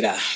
love